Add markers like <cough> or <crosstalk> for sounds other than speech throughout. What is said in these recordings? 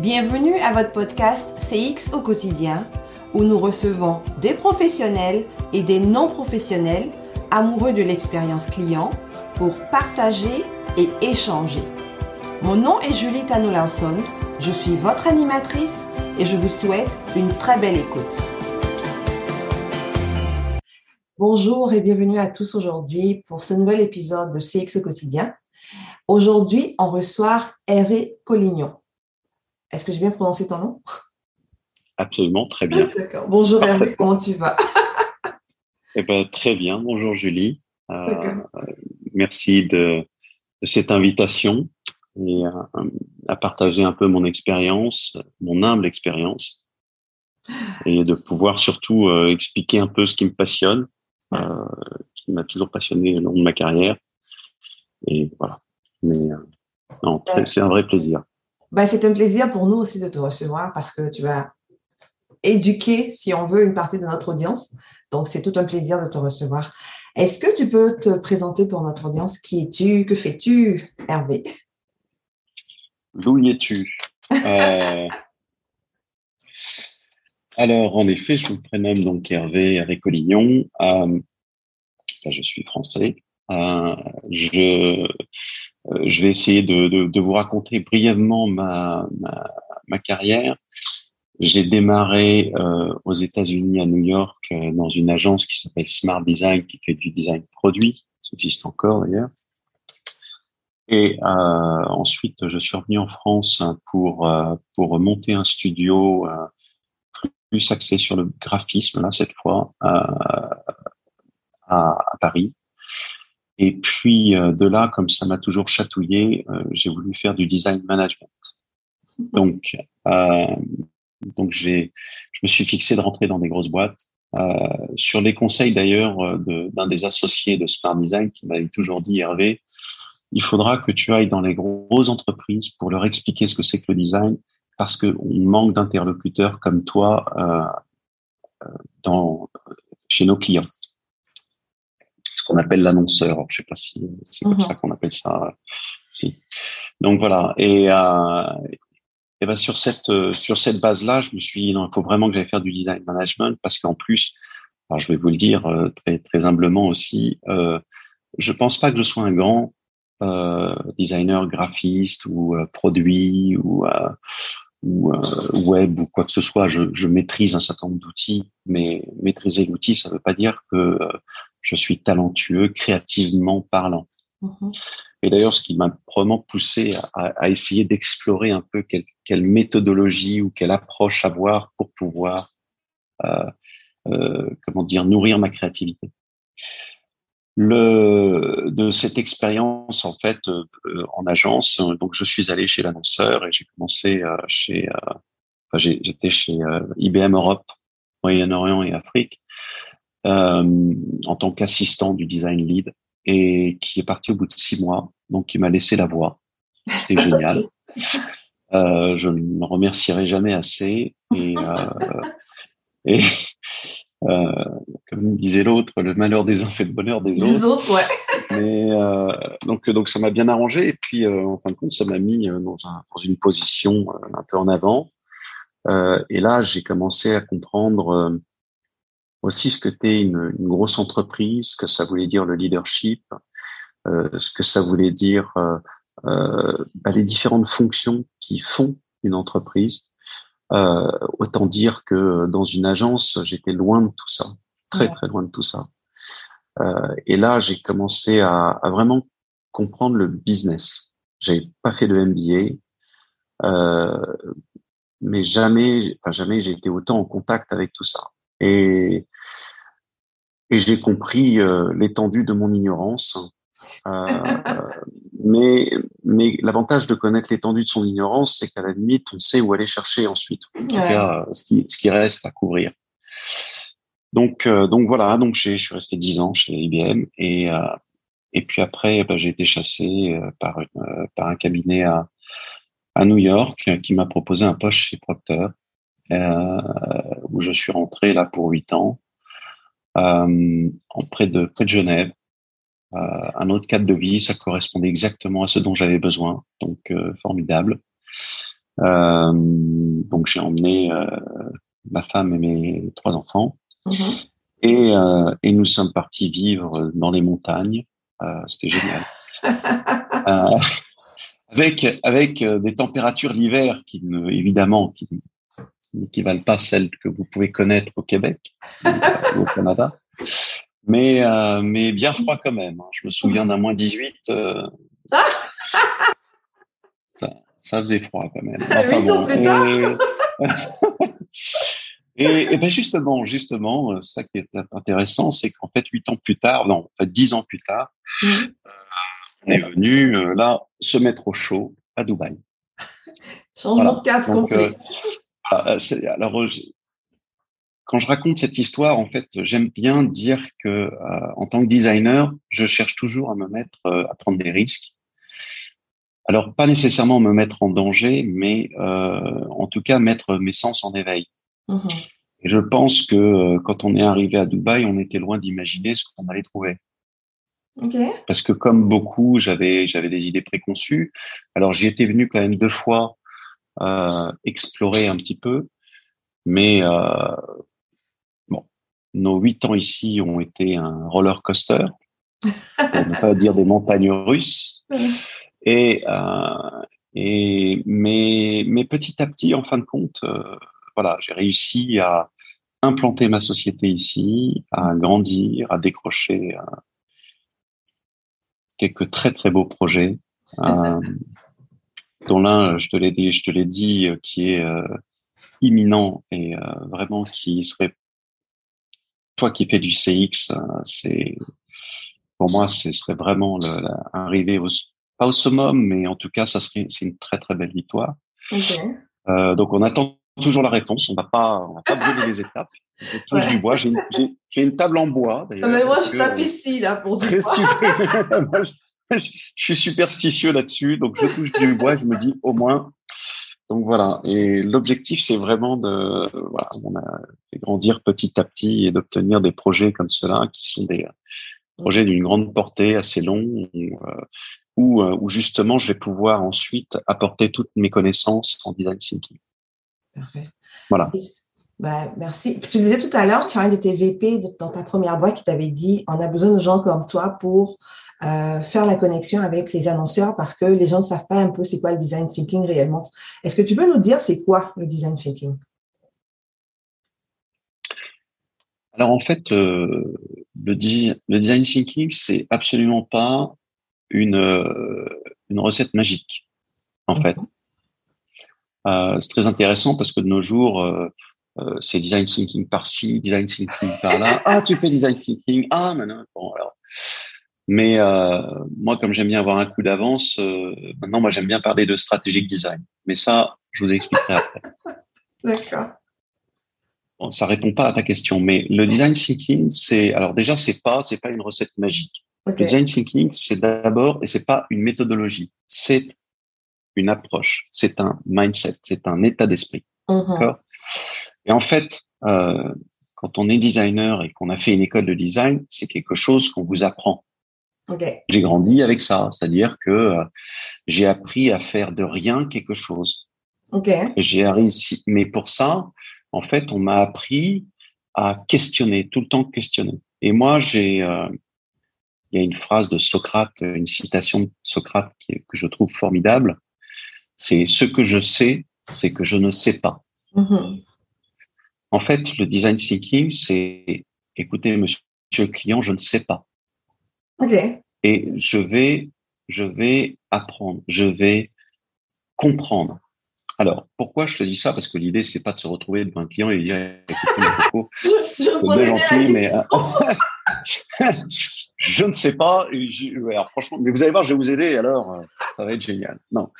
Bienvenue à votre podcast CX au quotidien où nous recevons des professionnels et des non-professionnels amoureux de l'expérience client pour partager et échanger. Mon nom est Julie Tano Lawson, je suis votre animatrice et je vous souhaite une très belle écoute. Bonjour et bienvenue à tous aujourd'hui pour ce nouvel épisode de CX au quotidien. Aujourd'hui, on reçoit Hervé Collignon. Est-ce que j'ai bien prononcé ton nom? Absolument, très bien. <laughs> D'accord. Bonjour Hervé, comment tu vas? Eh ben, Très bien, bonjour Julie. Euh, merci de, cette invitation et euh, à partager un peu mon expérience, mon humble expérience, et de pouvoir surtout euh, expliquer un peu ce qui me passionne, qui m'a toujours passionné au long de ma carrière. Et voilà. Mais non, c'est un vrai plaisir. Ben, c'est un plaisir pour nous aussi de te recevoir parce que tu vas éduquer, si on veut, une partie de notre audience. Donc, c'est tout un plaisir de te recevoir. Est-ce que tu peux te présenter pour notre audience? Qui es-tu? Que fais-tu, Hervé D'où es-tu? Euh, Alors, en effet, je me prénomme donc Hervé, Hervé Collignon. Euh, je suis français. Euh, je euh, je vais essayer de, vous raconter brièvement ma, carrière. J'ai démarré euh, aux États-Unis, à New York, dans une agence qui s'appelle Smart Design, qui fait du design produit. Ça existe encore d'ailleurs. Et ensuite, je suis revenu en France pour monter un studio plus axé sur le graphisme là cette fois à Paris. Et puis euh, de là, comme ça m'a toujours chatouillé, euh, j'ai voulu faire du design management. <laughs> Donc, euh, donc j'ai, je me suis fixé de rentrer dans des grosses boîtes. Euh, sur les conseils d'ailleurs d'un des associés de Smart Design qui m'avait toujours dit Hervé, il faudra que tu ailles dans les grosses entreprises pour leur expliquer ce que c'est que le design, parce qu'on manque d'interlocuteurs comme toi euh, dans, chez nos clients qu'on appelle l'annonceur. Je sais pas si c'est comme mhm. ça qu'on appelle ça. Si. Donc voilà. Et, euh, et ben sur cette sur cette base-là, je me suis dit non, il faut vraiment que j'aille faire du design management parce qu'en plus, alors je vais vous le dire euh, très très humblement aussi, euh, je pense pas que je sois un grand euh, designer graphiste ou euh, produit ou euh, ou web ou quoi que ce soit, je, je maîtrise un certain nombre d'outils, mais maîtriser l'outil, ça ne veut pas dire que je suis talentueux, créativement parlant. Mm-hmm. Et d'ailleurs, ce qui m'a vraiment poussé à, à essayer d'explorer un peu quelle, quelle, méthodologie ou quelle approche avoir pour pouvoir, euh, euh, comment dire, nourrir ma créativité. Le, de cette expérience en fait euh, en agence, donc je suis allé chez l'annonceur et j'ai commencé euh, chez, euh, enfin, j'étais chez IBM Europe, Moyen-Orient et Afrique euh, en tant qu'assistant du design lead et qui est parti au bout de six mois. Donc, il m'a laissé la voix. C'était <laughs> génial. Euh, je ne me remercierai jamais assez. Et, euh, <laughs> et euh, comme disait l'autre, le malheur des uns fait le bonheur des autres. Des autres, ouais. Mais euh, donc, donc ça m'a bien arrangé. Et puis, euh, en fin de compte, ça m'a mis dans, un, dans, une position un peu en avant. et là, j'ai commencé à comprendre aussi ce que t'es une, une, grosse entreprise, ce que ça voulait dire le leadership, euh, ce que ça voulait dire euh, euh, bah, les différentes fonctions qui font une entreprise. Euh, autant dire que dans une agence, j'étais loin de tout ça, très très loin de tout ça. Euh, et là, j'ai commencé à, à, vraiment comprendre le business. J'avais pas fait de MBA, euh, mais jamais, enfin, jamais j'ai été autant en contact avec tout ça. Et, et j'ai compris euh, l'étendue de mon ignorance. Euh, <laughs> mais mais l'avantage de connaître l'étendue de son ignorance, c'est qu'à la limite, on sait où aller chercher ensuite. En tout cas, ce qui, ce qui reste à couvrir. Donc, euh, donc voilà, donc je suis resté dix ans chez IBM et euh, et puis après, bah, j'ai été chassé par une, par un cabinet à à New York qui m'a proposé un poste chez Procter où je suis rentré là pour huit ans, euh, près de près de Genève. Euh, un autre cadre de vie, ça correspondait exactement à ce dont j'avais besoin, donc formidable. donc j'ai emmené ma femme et mes trois enfants. Mm-hmm. Et, et, nous sommes partis vivre dans les montagnes. C'était génial. <laughs> avec avec des températures l'hiver qui ne, évidemment qui qui valent pas celles que vous pouvez connaître au Québec ou au Canada. Mais, euh, mais bien froid quand même. Hein. Je me souviens d'un moins 18. Euh, <laughs> ça, ça, faisait froid quand même. <laughs> et, et, ben justement, justement, ça qui est intéressant, c'est qu'en fait, huit ans plus tard, non, en fait, dix ans plus tard, mmh. euh, on est venu euh, là se mettre au chaud à Dubaï. Changement de cadre complet. Ah, alors, quand je raconte cette histoire, en fait, j'aime bien dire que euh, en tant que designer, je cherche toujours à me mettre, euh, à prendre des risques. Alors, pas nécessairement me mettre en danger, mais euh, en tout cas mettre mes sens en éveil. Mmh Et je pense que quand on est arrivé à Dubaï, on était loin d'imaginer ce qu'on allait trouver. Okay. Parce que comme beaucoup, j'avais j'avais des idées préconçues. Alors j'y étais venu quand même deux fois euh, explorer un petit peu, mais euh, nos huit ans ici ont été un roller coaster, pour ne pas dire des montagnes russes. Et, euh, et mais, mais petit à petit, en fin de compte, euh, voilà, j'ai réussi à implanter ma société ici, à grandir, à décrocher euh, quelques très très beaux projets, <laughs> euh, dont l'un, je te l'ai dit, je te l'ai dit, qui est imminent et vraiment qui serait toi qui fais du CX, euh, c'est pour moi, ce serait vraiment le, arriver au, pas au summum, mais en tout cas, ça serait c'est une très très belle victoire. Euh, donc on attend toujours la réponse. On va pas on va pas brûler les étapes. Je touche du bois. J'ai une, table en bois d'ailleurs. Mais moi, je tape ici là pour du bois. <laughs> je, je suis superstitieux là-dessus, donc je touche du bois. Je me dis au moins donc voilà, et l'objectif c'est vraiment de, voilà, on a fait grandir petit à petit et d'obtenir des projets comme cela qui sont des projets d'une grande portée, assez longs, où, euh, où, justement je vais pouvoir ensuite apporter toutes mes connaissances en design thinking. Parfait. Voilà. Bah, merci. Tu disais tout à l'heure, tu as un de tes VP dans ta première boîte qui t'avait dit on a besoin de gens comme toi pour euh, faire la connexion avec les annonceurs parce que les gens ne savent pas un peu c'est quoi le design thinking réellement. Est-ce que tu peux nous dire c'est quoi le design thinking? Alors en fait, euh, le, design thinking, c'est absolument pas une, euh, une recette magique, en fait. c'est très intéressant parce que de nos jours, c'est design thinking par-ci, design thinking par-là. <laughs> Ah, tu fais design thinking. Ah, maintenant, bon, alors. Mais euh, moi, comme j'aime bien avoir un coup d'avance, euh, maintenant, moi, j'aime bien parler de stratégique design. Mais ça, je vous expliquerai après. <laughs> D'accord. Bon, ça répond pas à ta question, mais le design thinking, c'est alors déjà, c'est pas, c'est pas une recette magique. Le design thinking, c'est d'abord et c'est pas une méthodologie, c'est une approche, c'est un mindset, c'est un état d'esprit. Mm-hmm. D'accord? Et en fait, euh, quand on est designer et qu'on a fait une école de design, c'est quelque chose qu'on vous apprend. J'ai grandi avec ça, c'est-à-dire que euh, j'ai appris à faire de rien quelque chose. Okay. J'ai réussi, mais pour ça, en fait, on m'a appris à questionner, tout le temps questionner. Et moi, j'ai, euh, il y a une phrase de Socrate, une citation de Socrate qui, que je trouve formidable. C'est ce que je sais, c'est que je ne sais pas. Mm-hmm. En fait, le design thinking, c'est écoutez, monsieur le client, je ne sais pas. Et je vais, je vais apprendre, je vais comprendre. Alors, pourquoi je te dis ça? Parce que l'idée, c'est pas de se retrouver devant un client et lui dire Écoutez, <laughs> je, gentil, mais <laughs> je ne sais pas. alors, franchement, mais vous allez voir, je vais vous aider. Alors, euh, ça va être génial. Non,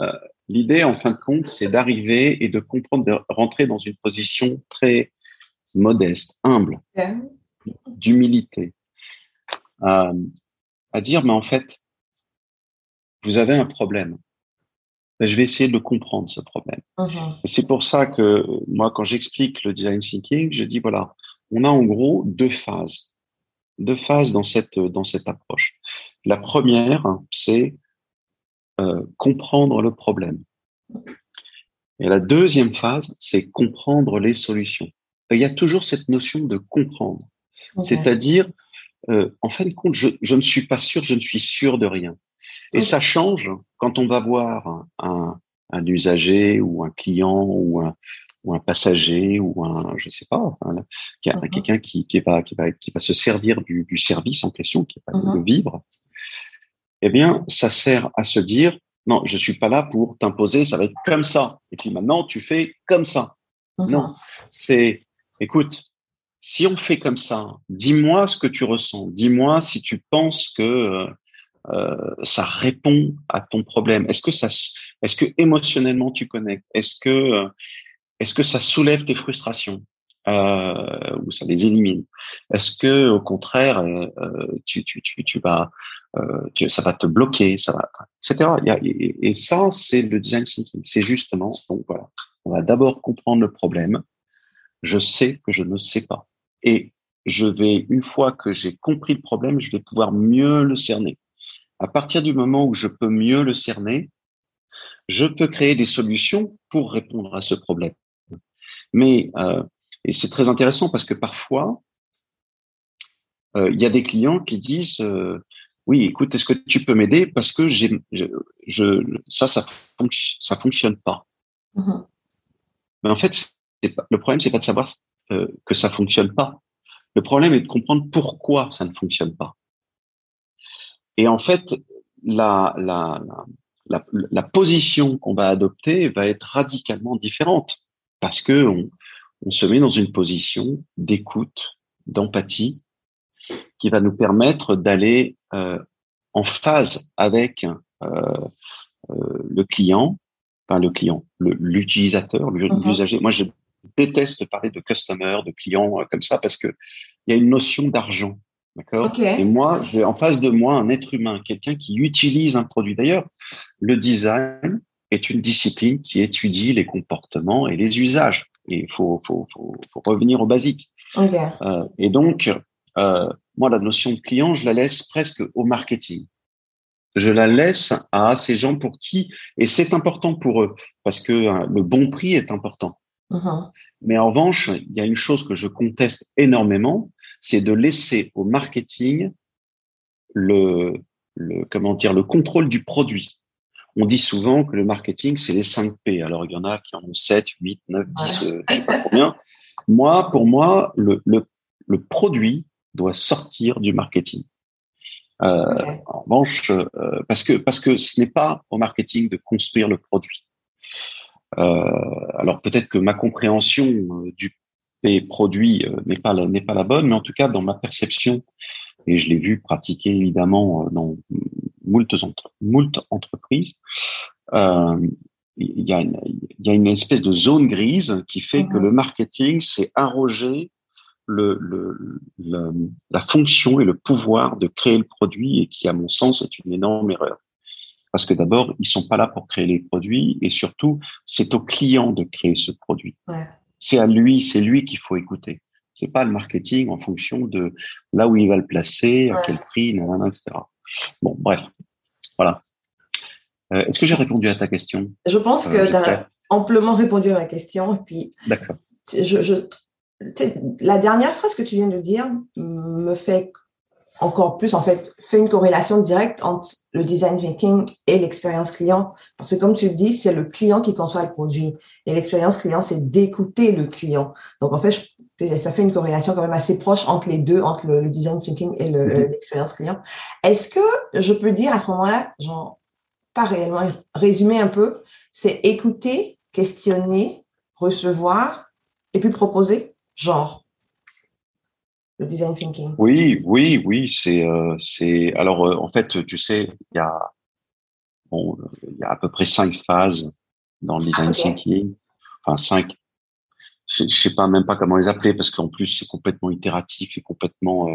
euh, l'idée, en fin de compte, c'est d'arriver et de comprendre, de rentrer dans une position très modeste, humble, d'humilité, à, à dire, mais en fait, vous avez un problème. Je vais essayer de comprendre ce problème. Uh-huh. C'est pour ça que moi, quand j'explique le design thinking, je dis voilà, on a en gros deux phases, deux phases dans cette dans cette approche. La première, c'est euh, comprendre le problème. la deuxième phase, c'est comprendre les solutions. Il y a toujours cette notion de comprendre. C'est-à-dire, euh, en fin de compte, je, je, ne suis pas sûr, je ne suis sûr de rien. Et ça change quand on va voir un, un, usager ou un client ou un, ou un passager ou un, je sais pas, quelqu'un qui, qui, va, qui, va, qui va se servir du, du service en question, qui va le vivre. Eh bien, ça sert à se dire, non, je suis pas là pour t'imposer, ça va être comme ça. Et puis maintenant, tu fais comme ça. Non, c'est, écoute, si on fait comme ça, dis-moi ce que tu ressens. Dis-moi si tu penses que euh, euh, ça répond à ton problème. Est-ce que ça, est-ce que émotionnellement tu connectes? Est-ce que, euh, est-ce que ça soulève tes frustrations ou ça les élimine? Est-ce que au contraire, tu, tu, tu, tu vas, ça va te bloquer, ça va, etc. Et, et ça, c'est le design thinking. C'est justement, donc voilà, on va d'abord comprendre le problème. Je sais que je ne sais pas, et je vais une fois que j'ai compris le problème, je vais pouvoir mieux le cerner. À partir du moment où je peux mieux le cerner, je peux créer des solutions pour répondre à ce problème. Mais euh, et c'est très intéressant parce que parfois euh, il y a des clients qui disent euh, oui, écoute, est-ce que tu peux m'aider parce que j'ai je, je, ça ça ça fonctionne pas. Mm-hmm. Mais en fait, pas, le problème c'est pas de savoir euh, que ça fonctionne pas. Le problème est de comprendre pourquoi ça ne fonctionne pas. Et en fait, la, la, la, la position qu'on va adopter va être radicalement différente parce que on, on se met dans une position d'écoute, d'empathie, qui va nous permettre d'aller euh, en phase avec euh, euh, le client, enfin le client, l'utilisateur, mm-hmm. l'usager. Moi, je déteste parler de customer, de client comme ça, parce que il y a une notion d'argent D'accord? Et moi, j'ai en face de moi un être humain, quelqu'un qui utilise un produit. D'ailleurs, le design est une discipline qui étudie les comportements et les usages. Et il faut, faut, faut, faut, revenir au basique. Euh, et donc, euh, moi, la notion de client, je la laisse presque au marketing. Je la laisse à ces gens pour qui, et c'est important pour eux, parce que euh, le bon prix est important. Uh-huh. Mais en revanche, il y a une chose que je conteste énormément, c'est de laisser au marketing le, le, comment dire, le contrôle du produit. On dit souvent que le marketing, c'est les 5 P. Alors, il y en a qui en ont 7, 8, 9, 10, euh, je sais pas combien. Moi, pour moi, le, le, le produit doit sortir du marketing. Euh, En revanche, euh, parce que parce que ce n'est pas au marketing de construire le produit. Euh, alors peut-être que ma compréhension euh, du produit euh, n'est pas la, n'est pas la bonne, mais en tout cas dans ma perception, et je l'ai vu pratiquer évidemment dans moult, entre, moult entreprises, il y, a une, il y a une espèce de zone grise qui fait que mhm. le marketing, le, le, le, la fonction et le pouvoir de créer le produit et qui, à mon sens, est une énorme erreur. Parce que d'abord, ils sont pas là pour créer les produits et surtout, c'est au client de créer ce produit. Ouais. C'est à lui, c'est lui qu'il faut écouter. C'est pas le marketing en fonction de là où il va le placer, à quel prix, etc. Bon, bref, voilà. Euh, Est-ce que j'ai répondu à ta question? Je pense que euh, tu as amplement répondu à ma question. Et puis, D'accord. Je, je, la dernière phrase que tu viens de dire me fait encore plus, en fait, fait une corrélation directe entre le design thinking et l'expérience client. Parce que comme tu le dis, c'est le client qui conçoit le produit. Et l'expérience client, c'est d'écouter le client. Donc, en fait, ça fait une corrélation quand même assez proche entre les deux, entre le, design thinking et l'expérience client. Est-ce que je peux dire à ce moment-là, genre, pas réellement, résumer un peu, c'est écouter, questionner, recevoir et puis proposer, genre le design thinking Oui, oui, oui. C'est, euh, c'est. Alors, euh, en fait, tu sais, il y a, bon, il y a à peu près cinq phases dans le design thinking. Enfin, cinq. Je, je sais pas même pas comment les appeler parce qu'en plus c'est complètement itératif et complètement.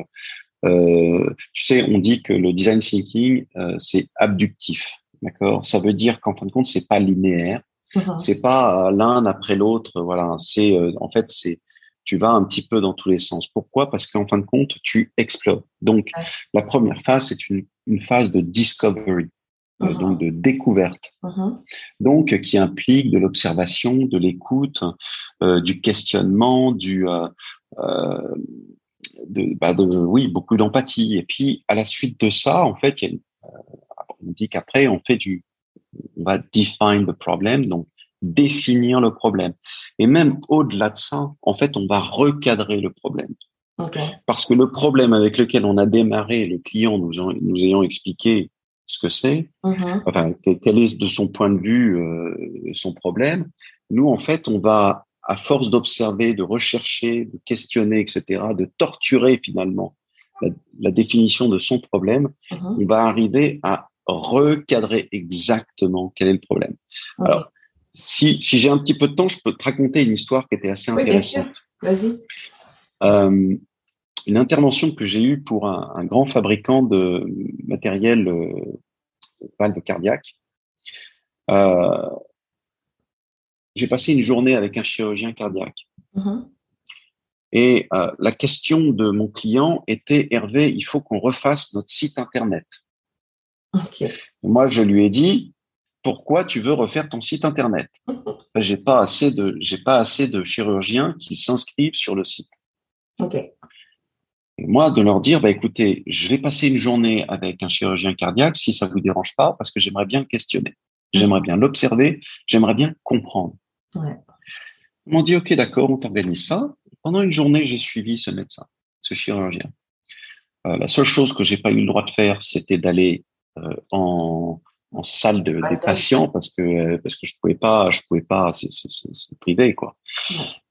Euh, tu sais, on dit que le design thinking c'est abductif, d'accord? Ça veut dire qu'en fin de compte c'est pas linéaire, uh-huh. c'est pas l'un après l'autre. Voilà, c'est en fait c'est tu vas un petit peu dans tous les sens. Pourquoi? Parce qu'en fin de compte, tu explores. Donc, la première phase, c'est une, une, phase de discovery. uh-huh. donc de découverte, uh-huh. donc qui implique de l'observation, de l'écoute, du questionnement, du de, bah de, oui, beaucoup d'empathie. Et puis, à la suite de ça, en fait, on dit qu'après, on fait du, on va define the problem, donc définir le problème. Et même au-delà de ça, en fait, on va recadrer le problème. Parce que le problème avec lequel on a démarré, le client nous, nous ayant expliqué ce que c'est, mm-hmm. enfin, quel est de son point de vue euh, son problème, nous, en fait, on va, à force d'observer, de rechercher, de questionner, etc., de torturer finalement la, définition de son problème, mm-hmm. on va arriver à recadrer exactement quel est le problème. Alors, si, si j'ai un petit peu de temps, je peux te raconter une histoire qui était assez intéressante. Vas-y. Euh, une intervention que j'ai eue pour un, un, grand fabricant de matériel euh, valve cardiaque. Euh, j'ai passé une journée avec un chirurgien cardiaque. Mm-hmm. Et la question de mon client était Hervé, il faut qu'on refasse notre site internet. Okay. Moi, je lui ai dit, pourquoi tu veux refaire ton site internet <laughs> J'ai pas assez de j'ai pas assez de chirurgiens qui s'inscrivent sur le site. Ok. moi, de leur dire, bah écoutez, je vais passer une journée avec un chirurgien cardiaque si ça vous dérange pas, parce que j'aimerais bien le questionner, j'aimerais bien l'observer, j'aimerais bien comprendre. Ouais. Ils m'ont dit, ok, d'accord, on t'organise ça. Pendant une journée, j'ai suivi ce médecin, ce chirurgien. Euh, la seule chose que j'ai pas eu le droit de faire, c'était d'aller euh, en en salle de, des patients parce que parce que je pouvais pas je pouvais pas c'est privé quoi.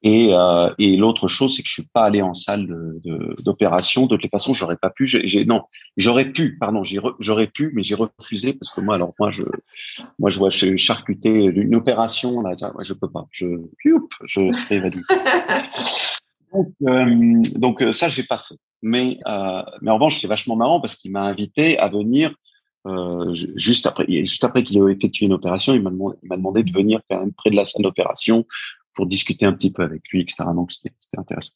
Et euh, et l'autre chose c'est que je suis pas allé en salle d'opération de, de, toute façon j'aurais pas pu j'ai non j'aurais pu pardon j'aurais pu mais j'ai refusé parce que moi alors moi je moi je vois je charcuter une opération là je peux pas je je serais évadé. <laughs> Donc, euh, donc ça j'ai pas fait. Mais euh, mais en revanche c'est vachement marrant parce qu'il m'a invité à venir euh, juste après, juste après qu'il ait effectué une opération, il m'a demandé, demandé, de venir quand même près de la salle d'opération pour discuter un petit peu avec lui, etc. Donc c'était intéressant.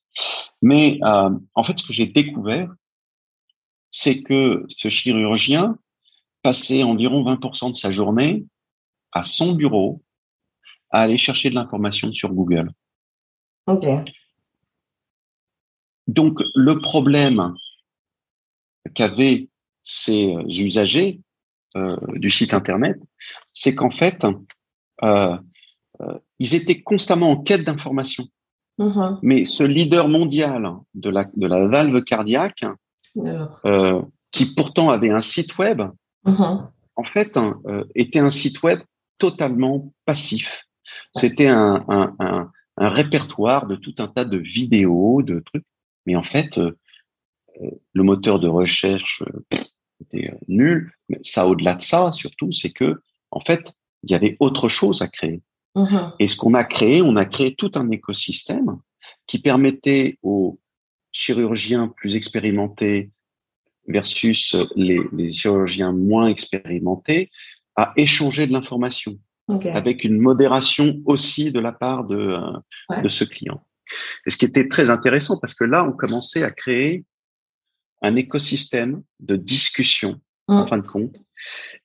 Mais euh, en fait, ce que j'ai découvert, c'est que ce chirurgien passait environ 20% de sa journée à son bureau à aller chercher de l'information sur Google. Ok. Donc le problème qu'avaient ces euh, usagers euh, du site internet, c'est qu'en fait, euh, ils étaient constamment en quête d'informations. Mm-hmm. Mais ce leader mondial de la, de la valve cardiaque, qui pourtant avait un site web, mm-hmm. en fait, hein, était un site web totalement passif. C'était un, un, un, un, répertoire de tout un tas de vidéos, de trucs. Mais en fait, le moteur de recherche, euh, nul. Mais ça, au-delà de ça, surtout, c'est que, en fait, il y avait autre chose à créer. Mm-hmm. Et ce qu'on a créé, on a créé tout un écosystème qui permettait aux chirurgiens plus expérimentés versus les, les chirurgiens moins expérimentés à échanger de l'information avec une modération aussi de la part de, euh, de ce client. Et ce qui était très intéressant parce que là, on commençait à créer un écosystème de discussion en mm. fin de compte,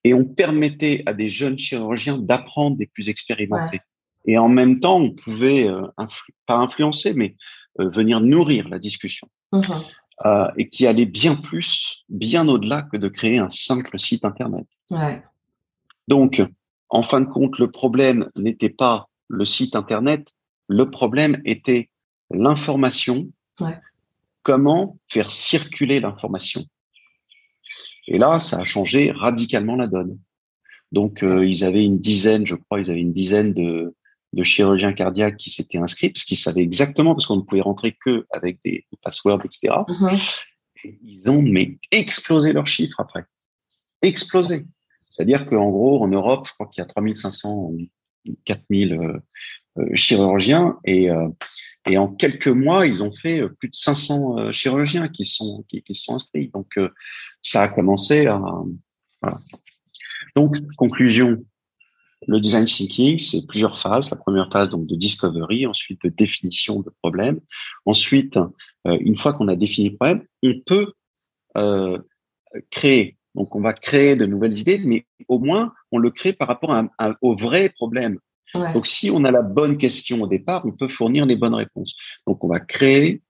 et on permettait à des jeunes chirurgiens d'apprendre des plus expérimentés. Et en même temps, on pouvait euh, pas influencer, mais euh, venir nourrir la discussion. Mm-hmm. Euh, et qui allait bien plus, bien au-delà que de créer un simple site internet. Ouais. Donc, en fin de compte, le problème n'était pas le site internet, le problème était l'information ouais comment faire circuler l'information. Et là, ça a changé radicalement la donne. Donc, euh, ils avaient une dizaine, je crois, ils avaient une dizaine de, de chirurgiens cardiaques qui s'étaient inscrits, parce qu'ils savaient exactement, parce qu'on ne pouvait rentrer que avec des, passwords, etc. Mm-hmm. ils ont mais explosé leurs chiffres après. Explosé. C'est-à-dire qu'en gros, en Europe, je crois qu'il y a 3500, 4000 euh, euh, chirurgiens, et euh, et en quelques mois, ils ont fait euh, plus de 500 euh, chirurgiens qui sont qui, qui sont inscrits. Donc euh, ça a commencé à voilà. Donc conclusion, le design thinking, c'est plusieurs phases. La première phase donc de discovery, ensuite de définition de problème. Ensuite, une fois qu'on a défini le problème, on peut euh, créer Donc, on va créer de nouvelles idées, mais au moins, on le crée par rapport à, au vrai problème. Donc, si on a la bonne question au départ, on peut fournir les bonnes réponses. Donc, on va créer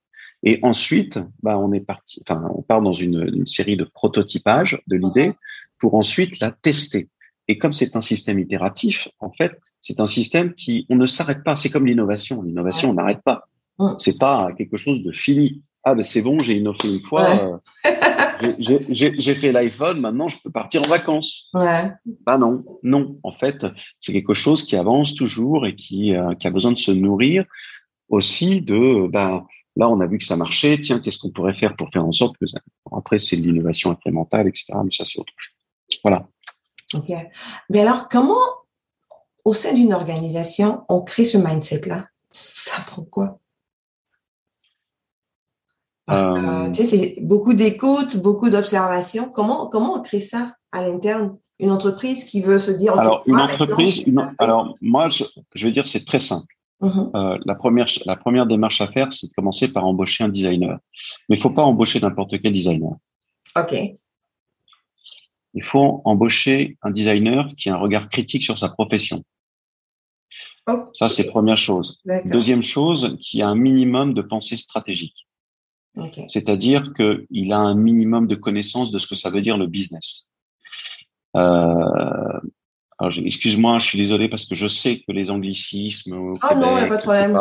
et ensuite, bah, on est parti, enfin, on part dans une, une série de prototypage de l'idée pour ensuite la tester. Et comme c'est un système itératif, en fait, c'est un système qui, on ne s'arrête pas. C'est comme l'innovation. L'innovation, on n'arrête pas. C'est pas quelque chose de fini. Ah, ben c'est bon, j'ai innové une fois. Euh, j'ai fait l'iPhone, maintenant je peux partir en vacances. Ouais. Bah non, non. En fait, c'est quelque chose qui avance toujours et qui, euh, qui a besoin de se nourrir aussi de. Ben, là, on a vu que ça marchait. Tiens, qu'est-ce qu'on pourrait faire pour faire en sorte que ça. Après, c'est de l'innovation incrémentale, etc. Mais ça, c'est autre chose. Voilà. Ok. Mais alors, comment, au sein d'une organisation, on crée ce mindset-là? Ça prend quoi? Euh. tu sais, c'est beaucoup d'écoute, beaucoup d'observation. Comment, comment on crée ça à l'interne? Une entreprise qui veut se dire. Alors, une entreprise, alors moi, je, je vais dire, c'est très simple. Mm-hmm. Euh, la première, la première démarche à faire, c'est de commencer par embaucher un designer. Mais il faut pas embaucher n'importe quel designer. Ok. Il faut embaucher un designer qui a un regard critique sur sa profession. Ça, c'est première chose. Deuxième chose, qui a un minimum de pensée stratégique. C'est-à-dire qu'il a un minimum de connaissance de ce que ça veut dire le business. Euh, excuse-moi, je suis désolé parce que je sais que les anglicismes au ah non, il a pas de problème.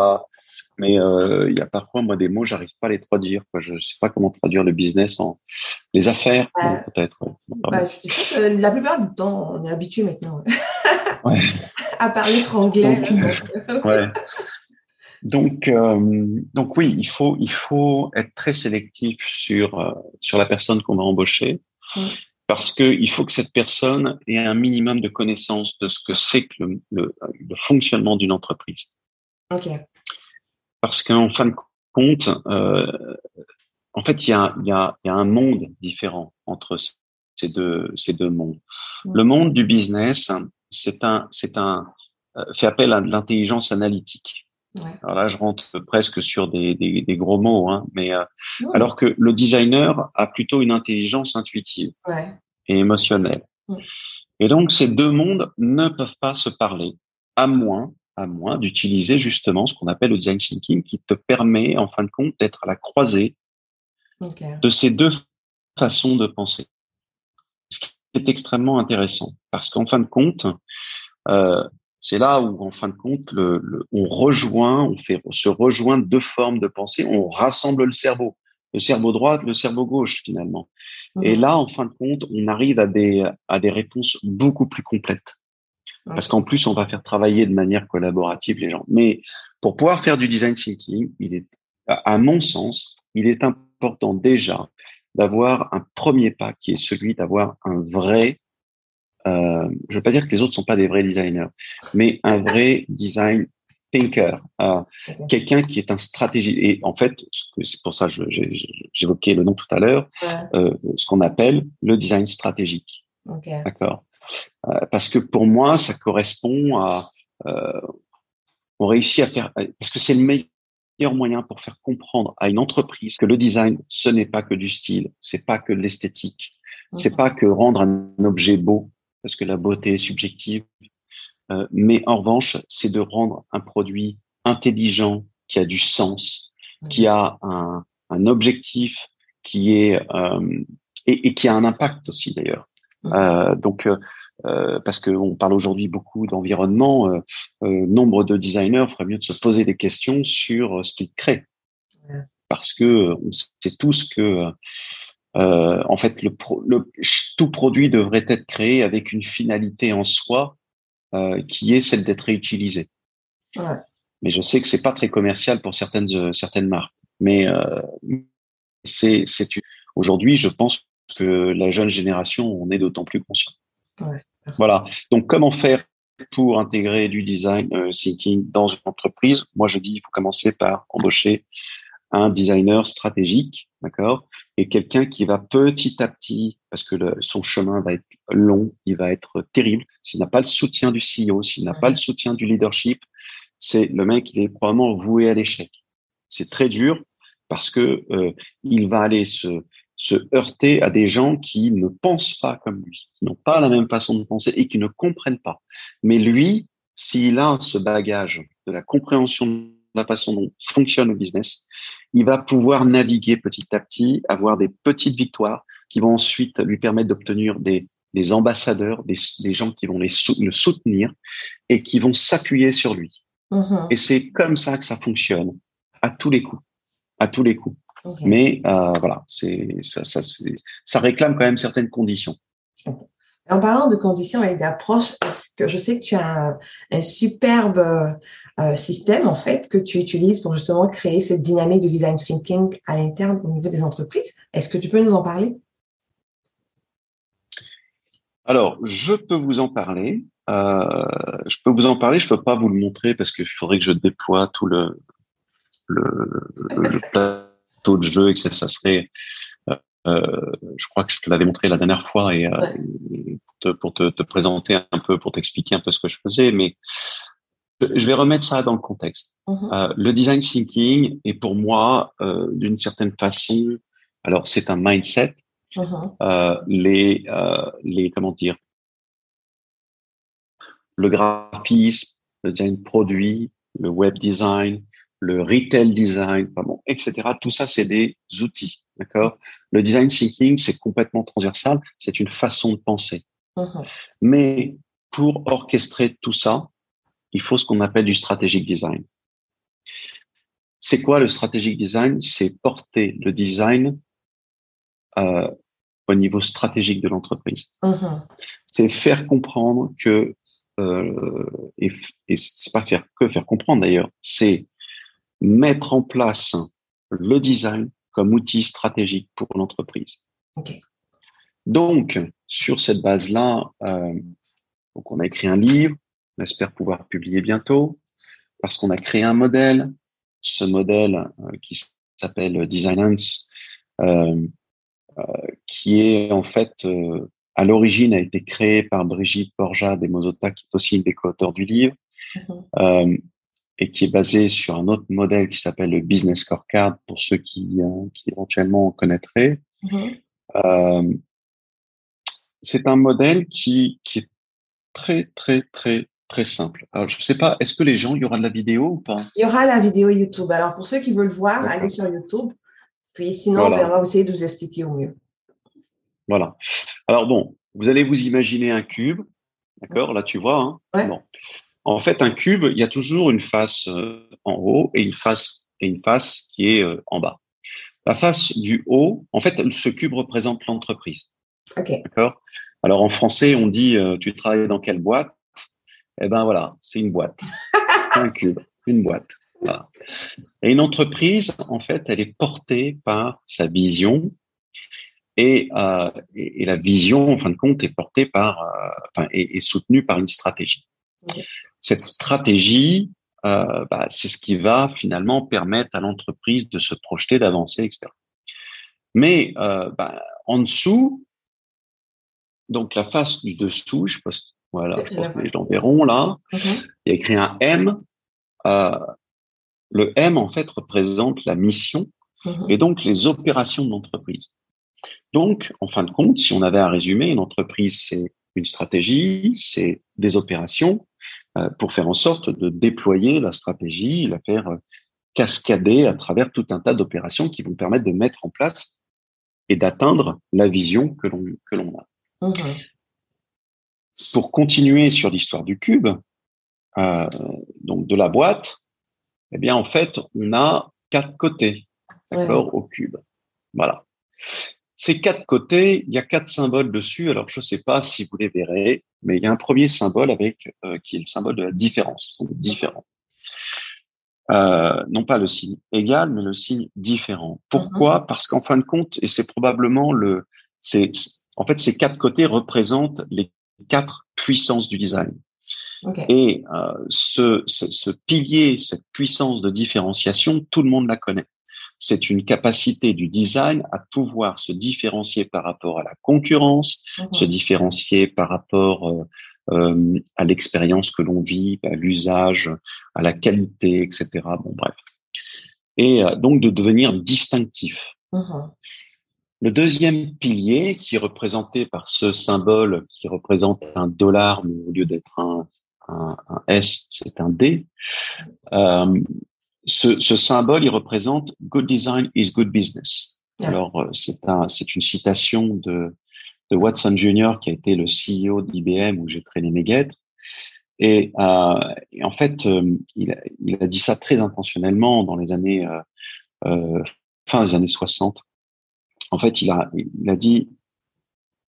mais euh, il y a parfois moi des mots, j'arrive pas à les traduire. Quoi. Je sais pas comment traduire le business en les affaires, peut-être. Bah, la plupart du temps, on est habitué maintenant ouais. <laughs> à parler franglais. Donc, ouais. Donc, euh, donc oui, il faut, il faut être très sélectif sur, euh, sur la personne qu'on va embaucher. Parce que il faut que cette personne ait un minimum de connaissance de ce que c'est que le, le, fonctionnement d'une entreprise. Ok. Parce qu'en fin de compte, euh, en fait, il y a, y, a, y a un monde différent entre ces deux, ces deux mondes. Le monde du business, c'est un, c'est un, euh, fait appel à l'intelligence analytique. Alors là, je rentre presque sur des, des, des gros mots, hein, mais euh, alors que le designer a plutôt une intelligence intuitive et émotionnelle. Et donc, ces deux mondes ne peuvent pas se parler, à moins, à moins d'utiliser justement ce qu'on appelle le design thinking, qui te permet, en fin de compte, d'être à la croisée de ces deux façons de penser. Ce qui est extrêmement intéressant, parce qu'en fin de compte, euh, c'est là où, en fin de compte, le, on rejoint, on fait se rejoint deux formes de pensée, on rassemble le cerveau, le cerveau droit, le cerveau gauche finalement. Et là, en fin de compte, on arrive à des à des réponses beaucoup plus complètes. Parce qu'en plus, on va faire travailler de manière collaborative les gens. Mais pour pouvoir faire du design thinking, il est, à mon sens, il est important déjà d'avoir un premier pas qui est celui d'avoir un vrai euh, je veux pas dire que les autres sont pas des vrais designers, mais un vrai design thinker, euh, quelqu'un qui est un stratégie. Et en fait, c'est pour ça que j'évoquais le nom tout à l'heure, euh, ce qu'on appelle le design stratégique. D'accord. Euh, parce que pour moi, ça correspond à on réussit à faire parce que c'est le meilleur moyen pour faire comprendre à une entreprise que le design, ce n'est pas que du style, c'est pas que de l'esthétique, c'est pas que rendre un objet beau, parce que la beauté est subjective. Euh, mais en revanche, c'est de rendre un produit intelligent, qui a du sens, qui a un, un objectif, qui est euh, et, et, qui a un impact aussi d'ailleurs. Euh, donc euh, parce qu'on parle aujourd'hui beaucoup d'environnement, euh, euh, nombre de designers ferait mieux de se poser des questions sur ce qu'ils créent. Parce que on sait tous que euh, en fait, le, le, tout produit devrait être créé avec une finalité en soi euh, qui est celle d'être réutilisé. Ouais. Mais je sais que c'est pas très commercial pour certaines euh, certaines marques. Mais euh, c'est c'est aujourd'hui, je pense que la jeune génération on est d'autant plus conscient. Ouais. Voilà. Donc, comment faire pour intégrer du design euh, thinking dans une entreprise? Moi, je dis, il faut commencer par embaucher un designer stratégique, d'accord, et quelqu'un qui va petit à petit, parce que le, son chemin va être long, il va être terrible. S'il n'a pas le soutien du CEO, s'il n'a pas le soutien du leadership, c'est le mec, il est probablement voué à l'échec. C'est très dur parce que euh, il va aller se se heurter à des gens qui ne pensent pas comme lui, qui n'ont pas la même façon de penser et qui ne comprennent pas. Mais lui, s'il a ce bagage de la compréhension la façon dont fonctionne le business, il va pouvoir naviguer petit à petit, avoir des petites victoires qui vont ensuite lui permettre d'obtenir des, des ambassadeurs, des, des, gens qui vont les le soutenir et qui vont s'appuyer sur lui. Mm-hmm. Et c'est comme ça que ça fonctionne à tous les coups, à tous les coups. Mais euh, voilà, c'est ça, ça, ça réclame quand même certaines conditions. En parlant de conditions et d'approche, est-ce que je sais que tu as un, superbe euh, système en fait que tu utilises pour justement créer cette dynamique de design thinking à l'interne au niveau des entreprises. Est-ce que tu peux nous en parler? Alors, je peux vous en parler. Euh, je peux vous en parler. Je peux pas vous le montrer parce qu'il faudrait que je déploie tout le le, le plateau de jeu et que ça, serait euh, je crois que je te l'avais montré la dernière fois et, pour, te, te, présenter un peu, pour t'expliquer un peu ce que je faisais, mais je vais remettre ça dans le contexte. Mm-hmm. Euh, le design thinking est pour moi, euh, d'une certaine façon, alors c'est un mindset. Mm-hmm. Euh, les, les, comment dire, le graphisme, le design produit, le web design, le retail design, bon, etc. Tout ça, c'est des outils, d'accord? Le design thinking, c'est complètement transversal, c'est une façon de penser. Uh-huh. Mais pour orchestrer tout ça, il faut ce qu'on appelle du strategic design. C'est quoi le strategic design? C'est porter le design euh, au niveau stratégique de l'entreprise. Uh-huh. C'est faire comprendre que euh, et, et c'est pas faire que faire comprendre d'ailleurs, c'est mettre en place le design comme outil stratégique pour l'entreprise. Donc, sur cette base-là, euh, on a écrit un livre, on espère pouvoir publier bientôt, parce qu'on a créé un modèle. Ce modèle euh, qui s'appelle Designance, euh, euh, qui est en fait à l'origine a été créé par Brigitte Borja des Mozota, qui est aussi une des co-auteurs du livre. Mm-hmm et qui est basé sur un autre modèle qui s'appelle le Business Scorecard pour ceux qui, qui éventuellement connaîtraient. Euh, c'est un modèle qui, qui est très, très, très, très simple. Alors, je ne sais pas, est-ce que les gens, il y aura de la vidéo ou pas? Il y aura la vidéo YouTube. Alors, pour ceux qui veulent voir, allez sur YouTube. Puis sinon, on va essayer de vous expliquer au mieux. Voilà. Alors, bon, vous allez vous imaginer un cube. D'accord? Là, tu vois. Hein bon. En fait, un cube, il y a toujours une face euh, en haut et une face et une face qui est euh, en bas. La face du haut, en fait, ce cube représente l'entreprise. D'accord? Alors en français, on dit euh, tu travailles dans quelle boîte? Eh ben voilà, c'est une boîte, un cube, une boîte. Et une entreprise, en fait, elle est portée par sa vision et, euh, et, la vision, en fin de compte, est portée par, enfin, est, est, soutenue par une stratégie. Cette stratégie, euh, bah, c'est ce qui va finalement permettre à l'entreprise de se projeter, d'avancer, etc. Mais euh, bah, en dessous, donc la face du dessous, je pense, voilà, les gens verront là, mm-hmm. il y a écrit un M. Euh, le M en fait représente la mission mm-hmm. et donc les opérations de l'entreprise. Donc, en fin de compte, si on avait à résumer, une entreprise, c'est une stratégie, c'est des opérations, euh, pour faire en sorte de déployer la stratégie, la faire euh, cascader à travers tout un tas d'opérations qui vont permettre de mettre en place et d'atteindre la vision que l'on que l'on a. Mmh pour continuer sur l'histoire du cube, euh, donc de la boîte, eh bien en fait on a quatre côtés, d'accord, au cube. Voilà. Ces quatre côtés, il y a quatre symboles dessus. Alors, je ne sais pas si vous les verrez, mais il y a un premier symbole avec euh, qui est le symbole de la différence, donc différent. Euh, non pas le signe égal, mais le signe différent. Pourquoi mhm. Parce qu'en fin de compte, et c'est probablement le, c'est en fait ces quatre côtés représentent les quatre puissances du design. Et euh, ce, ce, ce, pilier, cette puissance de différenciation, tout le monde la connaît c'est une capacité du design à pouvoir se différencier par rapport à la concurrence, mhm. se différencier par rapport euh, euh, à l'expérience que l'on vit, à l'usage, à la qualité, etc. Bon, bref. Et donc de devenir distinctif. Mhm. Le deuxième pilier, qui est représenté par ce symbole qui représente un dollar, mais au lieu d'être un, un, S, c'est un D. Euh, ce, ce, symbole, il représente Good design is good business. Alors, euh, c'est un, c'est une citation de, de Watson Jr., qui a été le CEO d'IBM où j'ai traîné mes guêtres. Et, euh, et, en fait, euh, il, a, il, a, dit ça très intentionnellement dans les années euh fin des années 60. En fait, il a, il a dit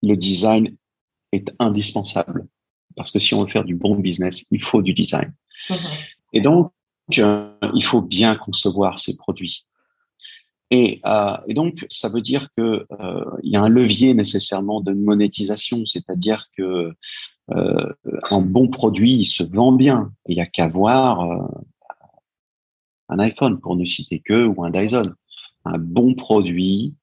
le design est indispensable parce que si on veut faire du bon business, il faut du design. Mm-hmm. Et donc, euh, il faut bien concevoir ces produits. Et, euh, et, donc, ça veut dire que euh, il y a un levier nécessairement de monétisation, c'est-à-dire que euh, un bon produit il se vend bien. Il n'y a qu'à voir un iPhone pour ne citer que ou un Dyson. Un bon produit,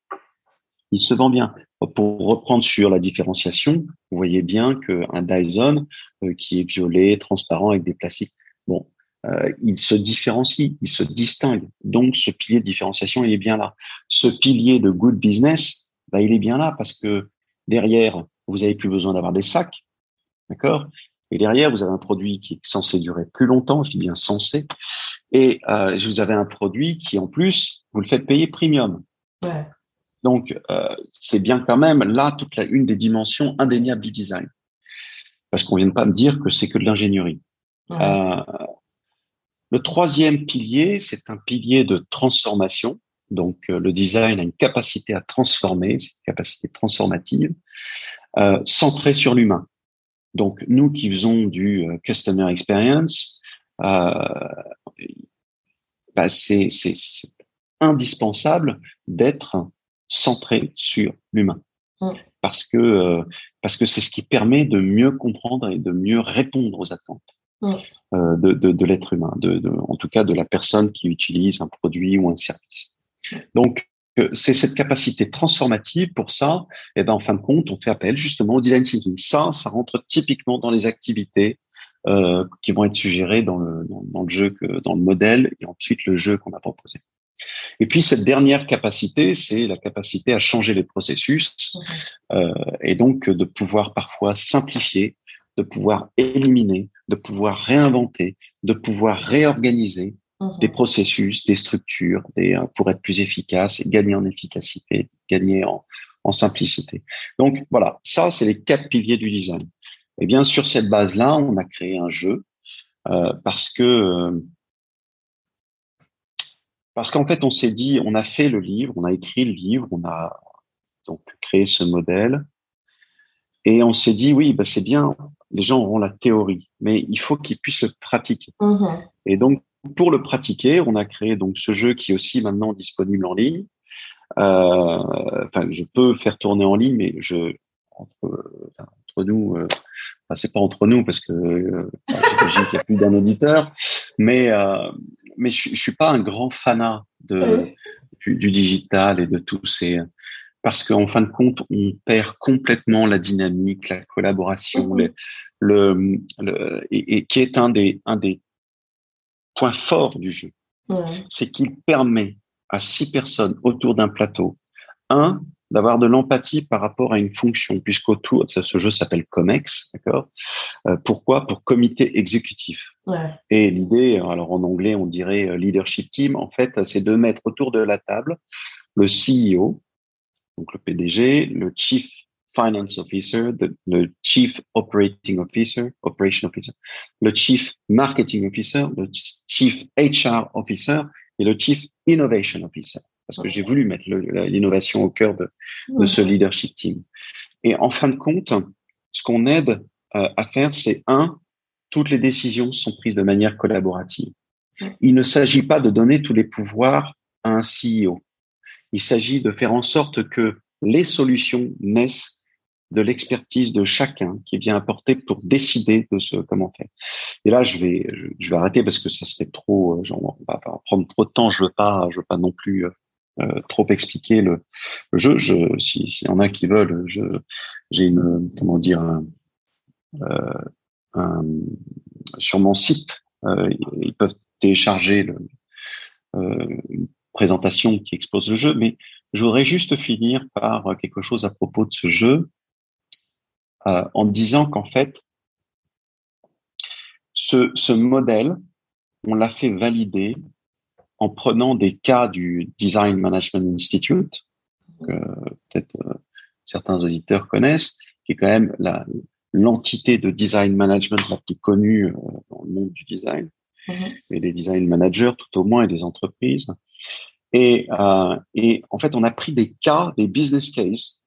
il se vend bien. Pour reprendre sur la différenciation, vous voyez bien qu'un Dyson euh, qui est violet, transparent avec des plastiques, bon, euh, il se différencie, il se distingue. Donc, ce pilier de différenciation, il est bien là. Ce pilier de good business, bah, il est bien là parce que derrière, vous avez plus besoin d'avoir des sacs, d'accord? Et derrière, vous avez un produit qui est censé durer plus longtemps, je dis bien censé, et euh, vous avez un produit qui, en plus, vous le faites payer premium. Donc, euh, c'est bien quand même là toute la, une des dimensions indéniables du design. Parce qu'on vient pas me dire que c'est que de l'ingénierie. Ouais. Euh, le troisième pilier, c'est un pilier de transformation. Donc, euh, le design a une capacité à transformer, c'est une capacité transformative, euh, centrée sur l'humain. Donc, nous qui faisons du customer experience, euh, bah c'est indispensable d'être centré sur l'humain. Mm. Parce que euh, parce que c'est ce qui permet de mieux comprendre et de mieux répondre aux attentes. Euh, de, de, de l'être humain, de, de, en tout cas de la personne qui utilise un produit ou un service. Donc, euh, c'est cette capacité transformative. Pour ça, et eh ben, en fin de compte, on fait appel justement au design thinking. Ça, ça rentre typiquement dans les activités euh, qui vont être suggérées dans le, dans, dans, le jeu, que, dans le modèle, et ensuite le jeu qu'on a proposé. Et puis cette dernière capacité, c'est la capacité à changer les processus euh, et donc de pouvoir parfois simplifier, de pouvoir éliminer, de pouvoir réinventer, de pouvoir réorganiser mhm. des processus, des structures, des, euh, pour être plus efficace et gagner en efficacité, gagner en, en simplicité. Donc voilà, ça c'est les quatre piliers du design. Et bien sur cette base-là, on a créé un jeu euh, parce que euh, parce qu'en fait on s'est dit, on a fait le livre, on a écrit le livre, on a donc créé ce modèle et on s'est dit oui, bah, c'est bien, les gens auront la théorie, mais il faut qu'ils puissent le pratiquer. Mm-hmm. Et donc, pour le pratiquer, on a créé donc ce jeu qui est aussi maintenant disponible en ligne. Euh, enfin, je peux faire tourner en ligne, mais je entre, entre nous, euh, enfin, c'est pas entre nous parce que euh, j'imagine qu'il y a plus d'un auditeur, mais euh, mais je, je suis pas un grand fanat de du, du, digital et de tous ces parce qu'en fin de compte, on perd complètement la dynamique, la collaboration, mhm. le, le, et, et, qui est un des, un des points forts du jeu. C'est qu'il permet à six personnes autour d'un plateau, un, d'avoir de l'empathie par rapport à une fonction, puisqu'autour, ce jeu s'appelle COMEX, d'accord? Euh, Pourquoi? Pour comité exécutif. Ouais. Et l'idée, alors en anglais, on dirait euh, leadership team, en fait, c'est de mettre autour de la table le CEO, donc le PDG, le Chief Finance Officer, le Chief Operating Officer, Operation Officer, le Chief Marketing Officer, le Chief HR Officer et le Chief Innovation Officer. Parce que j'ai voulu mettre l'innovation au cœur de, de, ce leadership team. Et en fin de compte, ce qu'on aide euh, à faire, c'est un, toutes les décisions sont prises de manière collaborative. Il ne s'agit pas de donner tous les pouvoirs à un CEO. Il s'agit de faire en sorte que les solutions naissent de l'expertise de chacun qui vient apporter pour décider de ce comment faire. Et là, je vais, je, vais arrêter parce que ça serait trop, euh, on va prendre trop de temps. Je veux pas, je veux pas non plus euh, trop expliquer le, jeu. Je, si, y en a qui veulent, j'ai une, comment dire, euh, sur mon site, euh, ils peuvent télécharger euh, présentation qui expose le jeu, mais je voudrais juste finir par quelque chose à propos de ce jeu en disant qu'en fait, ce modèle, on l'a fait valider en prenant des cas du Design Management Institute, que peut-être euh, certains auditeurs connaissent, qui est quand même la, l'entité de design management la plus connue euh, dans le monde du design, mm-hmm. et des design managers tout au moins et des entreprises. Et, euh, et en fait, on a pris des cas, des business cases,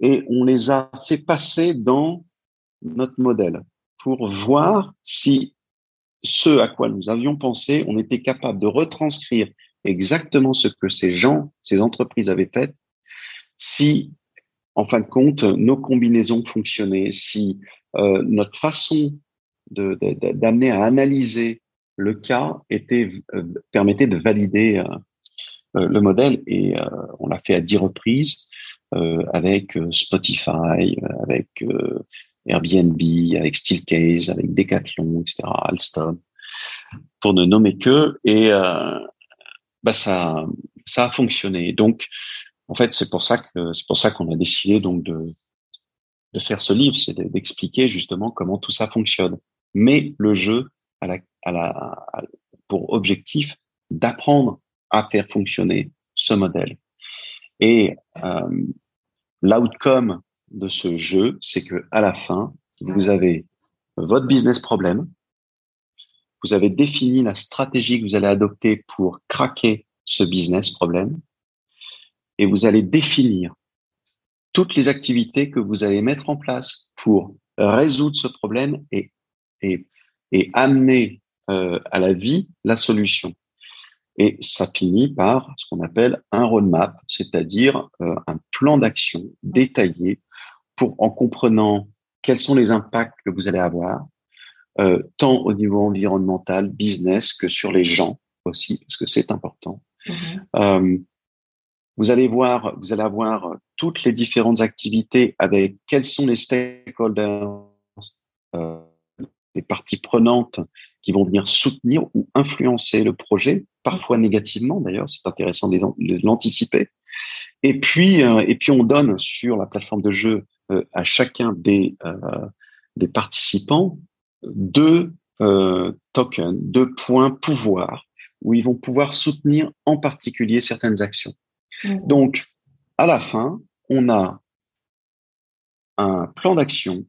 et on les a fait passer dans notre modèle pour voir si ce à quoi nous avions pensé, on était capable de retranscrire exactement ce que ces gens, ces entreprises avaient fait, si, en fin de compte, nos combinaisons fonctionnaient, si euh, notre façon d'amener à analyser le cas était euh, permettait de valider euh, le modèle. Et on l'a fait à dix reprises avec Spotify, avec Airbnb, avec Steelcase, avec Decathlon, etc., Alstom, pour ne nommer que et bah ça ça a fonctionné. Donc en fait c'est pour ça que c'est pour ça qu'on a décidé donc de de faire ce livre, c'est d'expliquer justement comment tout ça fonctionne. Mais le jeu à la à la, pour objectif d'apprendre à faire fonctionner ce modèle. Et euh, l'outcome de ce jeu, c'est que à la fin, vous avez votre business problème, vous avez défini la stratégie que vous allez adopter pour craquer ce business problème, et vous allez définir toutes les activités que vous allez mettre en place pour résoudre ce problème et, amener euh, à la vie la solution. Et ça finit par ce qu'on appelle un roadmap, c'est-à-dire euh, un plan d'action détaillé pour, en comprenant quels sont les impacts que vous allez avoir, euh, tant au niveau environnemental, business, que sur les gens aussi, parce que c'est important. Mm-hmm. vous allez voir, vous allez avoir toutes les différentes activités avec quels sont les stakeholders les parties prenantes qui vont venir soutenir ou influencer le projet, parfois négativement d'ailleurs, c'est intéressant de l'anticiper. Et puis, euh, et puis on donne sur la plateforme de jeu euh, à chacun des, euh, des participants deux tokens, deux points pouvoir, où ils vont pouvoir soutenir en particulier certaines actions. Mmh. Donc, à la fin, on a un plan d'action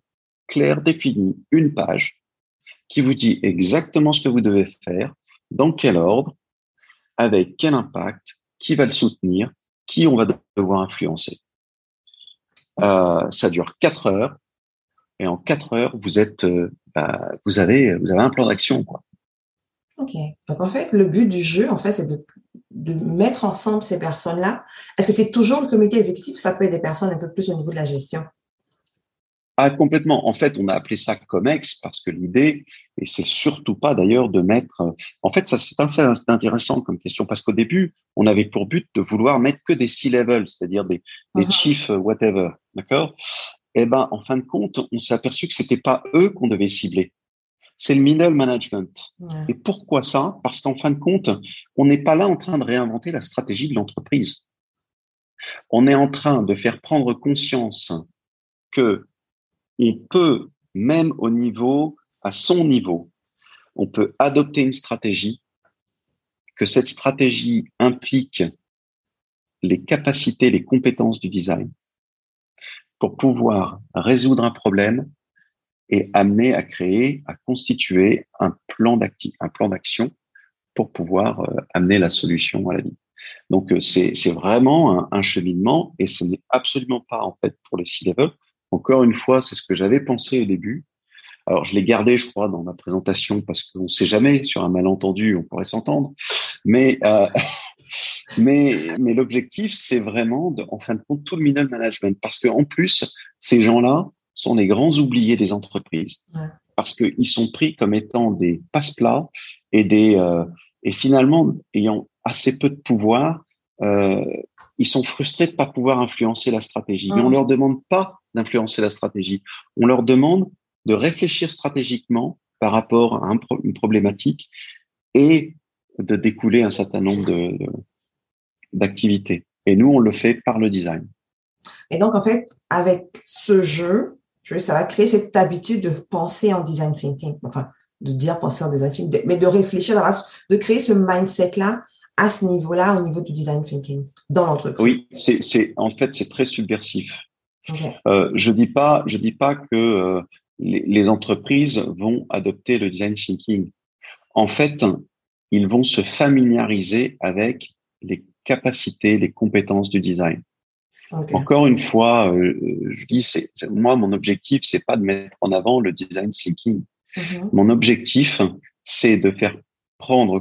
clair, défini, une page, qui vous dit exactement ce que vous devez faire, dans quel ordre, avec quel impact, qui va le soutenir, qui on va devoir influencer. Euh, ça dure quatre heures et en quatre heures vous êtes, euh, bah, vous avez, vous avez un plan d'action. Ok. Donc en fait, le but du jeu, en fait, c'est de, de mettre ensemble ces personnes-là. Est-ce que c'est toujours le comité exécutif ou ça peut être des personnes un peu plus au niveau de la gestion? Ah, complètement. En fait, on a appelé ça COMEX parce que l'idée, et c'est surtout pas d'ailleurs de mettre. En fait, ça c'est intéressant comme question parce qu'au début, on avait pour but de vouloir mettre que des C-level, c'est-à-dire des, des uh-huh. chiefs whatever, d'accord? Eh ben, en fin de compte, on s'est aperçu que c'était pas eux qu'on devait cibler. C'est le middle management. Et pourquoi ça? Parce qu'en fin de compte, on n'est pas là en train de réinventer la stratégie de l'entreprise. On est en train de faire prendre conscience que on peut, même au niveau, à son niveau, on peut adopter une stratégie, que cette stratégie implique les capacités, les compétences du design pour pouvoir résoudre un problème et amener à créer, à constituer un plan d'action pour pouvoir euh, amener la solution à la vie. Donc euh, c'est vraiment un, un, cheminement et ce n'est absolument pas en fait pour les C-level, encore une fois, c'est ce que j'avais pensé au début. Alors, je l'ai gardé, je crois, dans ma présentation parce qu'on ne sait jamais, sur un malentendu, on pourrait s'entendre. Mais, euh, <laughs> mais, mais l'objectif, c'est vraiment, de, en fin de compte, tout le middle management. Parce qu'en plus, ces gens-là sont les grands oubliés des entreprises. Parce qu'ils sont pris comme étant des passe-plats et des, euh, et finalement, ayant assez peu de pouvoir, euh, ils sont frustrés de pas pouvoir influencer la stratégie. Mais on leur demande pas d'influencer la stratégie. On leur demande de réfléchir stratégiquement par rapport à une problématique et de découler un certain nombre d'activités. Et nous, on le fait par le design. Et donc, en fait, avec ce jeu, ça va créer cette habitude de penser en design thinking. Enfin, de dire penser en design thinking, mais de réfléchir, de créer ce mindset-là à ce niveau-là, au niveau du design thinking dans l'entreprise? Oui, c'est, en fait, c'est très subversif. Euh, je dis pas, je dis pas que euh, les, les, entreprises vont adopter le design thinking. En fait, ils vont se familiariser avec les capacités, les compétences du design. Encore une fois, euh, je dis, c'est, moi, mon objectif, c'est pas de mettre en avant le design thinking. Mm-hmm. Mon objectif, c'est de faire prendre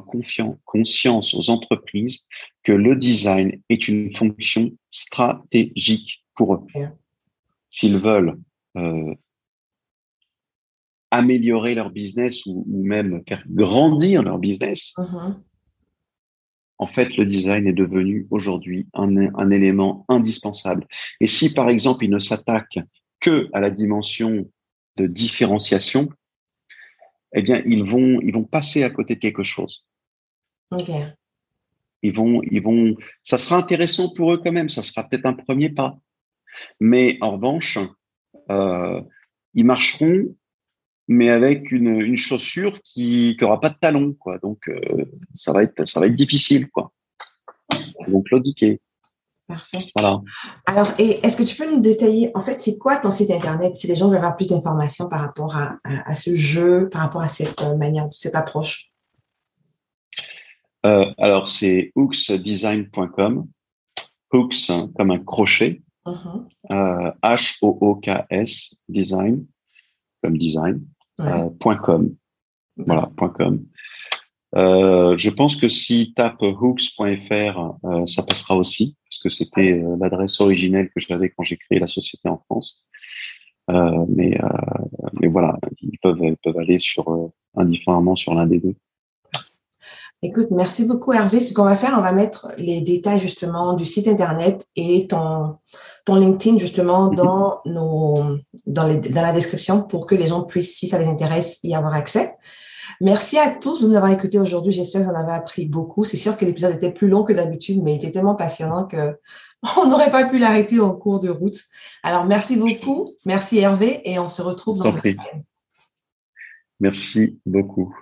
conscience aux entreprises que le design est une fonction stratégique pour eux. S'ils veulent euh, améliorer leur business ou, même faire grandir leur business, mm-hmm. en fait, le design est devenu aujourd'hui un, un, élément indispensable. Et si, par exemple, il ne s'attaque que à la dimension de différenciation, eh bien, ils vont, ils vont passer à côté de quelque chose. Ils vont, ils vont, ça sera intéressant pour eux quand même, ça sera peut-être un premier pas. Mais en revanche, euh, ils marcheront, mais avec une, une chaussure qui n'aura pas de talon, quoi. Donc, euh, ça va être, ça va être difficile, quoi. Ils vont claudiquer. Parfait. Voilà. Alors, est-ce que tu peux nous détailler, en fait, c'est quoi ton site Internet si les gens veulent avoir plus d'informations par rapport à, à, ce jeu, par rapport à cette euh, manière, cette approche? Euh, Alors, c'est hooksdesign.com. Hooks comme un crochet. Uh-huh. Euh, H-O-O-K-S, design, comme design, point .com. Voilà, point .com. Euh, je pense que si tape hooks.fr, euh, ça passera aussi, parce que c'était euh, l'adresse originelle que j'avais quand j'ai créé la société en France. mais, mais voilà, ils peuvent, ils peuvent aller sur indifféremment sur l'un des deux. Écoute, merci beaucoup Hervé. Ce qu'on va faire, on va mettre les détails justement du site internet et ton, ton LinkedIn justement dans nos dans, les, dans la description pour que les gens puissent, si ça les intéresse, y avoir accès. Merci à tous de nous avoir écoutés aujourd'hui. J'espère que vous en avez appris beaucoup. C'est sûr que l'épisode était plus long que d'habitude, mais il était tellement passionnant que <laughs> on n'aurait pas pu l'arrêter en cours de route. Alors, merci beaucoup. Merci Hervé et on se retrouve dans le Merci beaucoup.